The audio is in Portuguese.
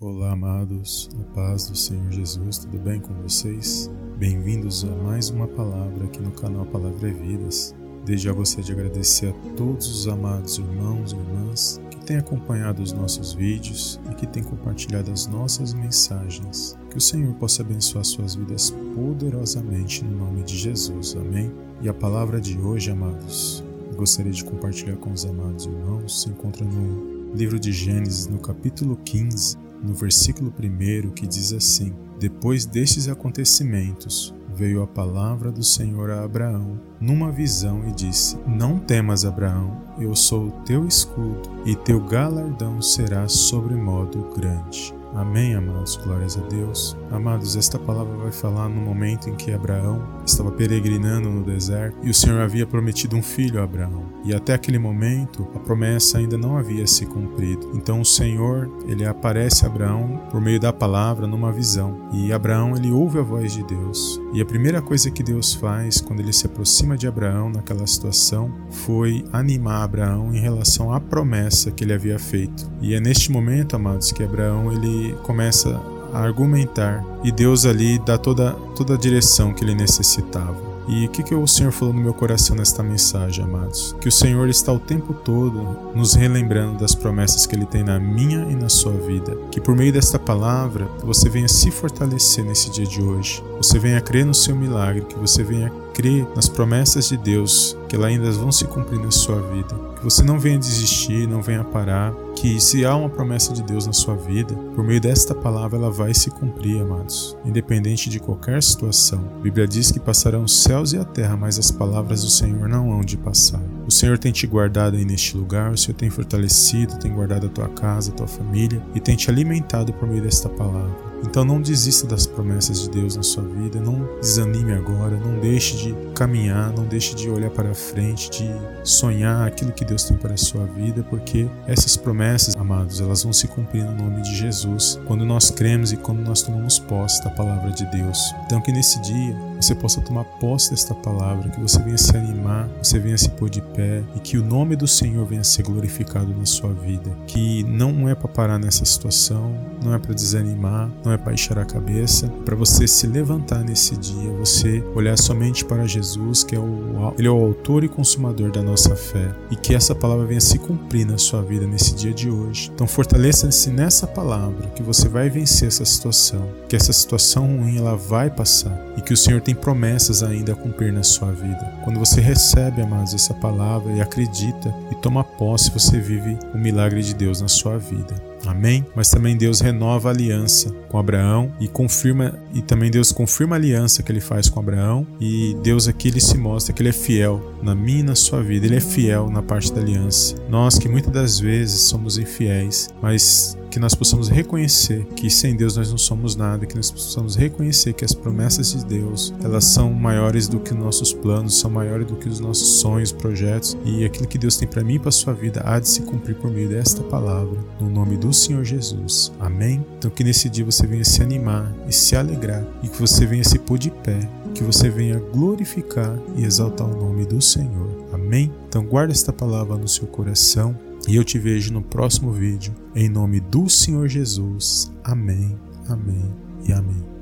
Olá, amados, a paz do Senhor Jesus, tudo bem com vocês? Bem-vindos a mais uma palavra aqui no canal Palavra e Vidas. Desde já gostaria de agradecer a todos os amados irmãos e irmãs que têm acompanhado os nossos vídeos e que têm compartilhado as nossas mensagens. Que o Senhor possa abençoar suas vidas poderosamente no nome de Jesus, amém? E a palavra de hoje, amados, gostaria de compartilhar com os amados irmãos, se encontra no livro de Gênesis, no capítulo 15, no versículo 1 que diz assim: Depois destes acontecimentos, veio a palavra do Senhor a Abraão numa visão e disse: Não temas, Abraão, eu sou o teu escudo, e teu galardão será sobremodo grande. Amém, amados, glórias a Deus. Amados, esta palavra vai falar no momento em que Abraão estava peregrinando no deserto e o Senhor havia prometido um filho a Abraão. E até aquele momento a promessa ainda não havia se cumprido. Então o Senhor, ele aparece a Abraão por meio da palavra numa visão. E Abraão, ele ouve a voz de Deus. E a primeira coisa que Deus faz quando ele se aproxima de Abraão naquela situação foi animar Abraão em relação à promessa que ele havia feito. E é neste momento, amados, que Abraão ele começa a argumentar e Deus ali dá toda, toda a direção que ele necessitava. E o que, que o Senhor falou no meu coração nesta mensagem, amados? Que o Senhor está o tempo todo nos relembrando das promessas que Ele tem na minha e na sua vida. Que por meio desta palavra você venha se fortalecer nesse dia de hoje. Você venha crer no seu milagre, que você venha crer nas promessas de Deus, que elas ainda vão se cumprir na sua vida. Que você não venha desistir, não venha parar, que se há uma promessa de Deus na sua vida, por meio desta palavra ela vai se cumprir, amados, independente de qualquer situação. A Bíblia diz que passarão os céus e a terra, mas as palavras do Senhor não hão de passar. O Senhor tem te guardado aí neste lugar, o Senhor tem fortalecido, tem guardado a tua casa, a tua família e tem te alimentado por meio desta palavra. Então não desista das promessas de Deus na sua vida, não desanime agora, não deixe de caminhar, não deixe de olhar para frente, de sonhar aquilo que Deus tem para a sua vida, porque essas promessas, amados, elas vão se cumprir no nome de Jesus, quando nós cremos e quando nós tomamos posse da palavra de Deus. Então que nesse dia você possa tomar posse desta palavra, que você venha se animar, você venha se pôr de pé e que o nome do Senhor venha ser glorificado na sua vida. Que não é para parar nessa situação, não é para desanimar, não é para baixar a cabeça, é para você se levantar nesse dia, você olhar somente para Jesus, que é o, ele é o autor e consumador da nossa fé, e que essa palavra venha se cumprir na sua vida nesse dia de hoje. Então fortaleça-se nessa palavra, que você vai vencer essa situação, que essa situação ruim ela vai passar e que o Senhor tem promessas ainda a cumprir na sua vida. Quando você recebe, amados, essa palavra e acredita e toma posse, você vive o milagre de Deus na sua vida. Amém? Mas também Deus renova a aliança com Abraão e confirma e também Deus confirma a aliança que ele faz com Abraão e Deus aqui ele se mostra que ele é fiel na minha e na sua vida. Ele é fiel na parte da aliança. Nós que muitas das vezes somos infiéis, mas que nós possamos reconhecer que sem Deus nós não somos nada, que nós possamos reconhecer que as promessas de Deus, elas são maiores do que os nossos planos, são maiores do que os nossos sonhos, projetos, e aquilo que Deus tem para mim e para sua vida há de se cumprir por meio desta palavra, no nome do Senhor Jesus. Amém. Então que nesse dia você venha se animar e se alegrar e que você venha se pôr de pé, que você venha glorificar e exaltar o nome do Senhor. Amém. Então guarda esta palavra no seu coração e eu te vejo no próximo vídeo. Em nome do Senhor Jesus. Amém, amém e amém.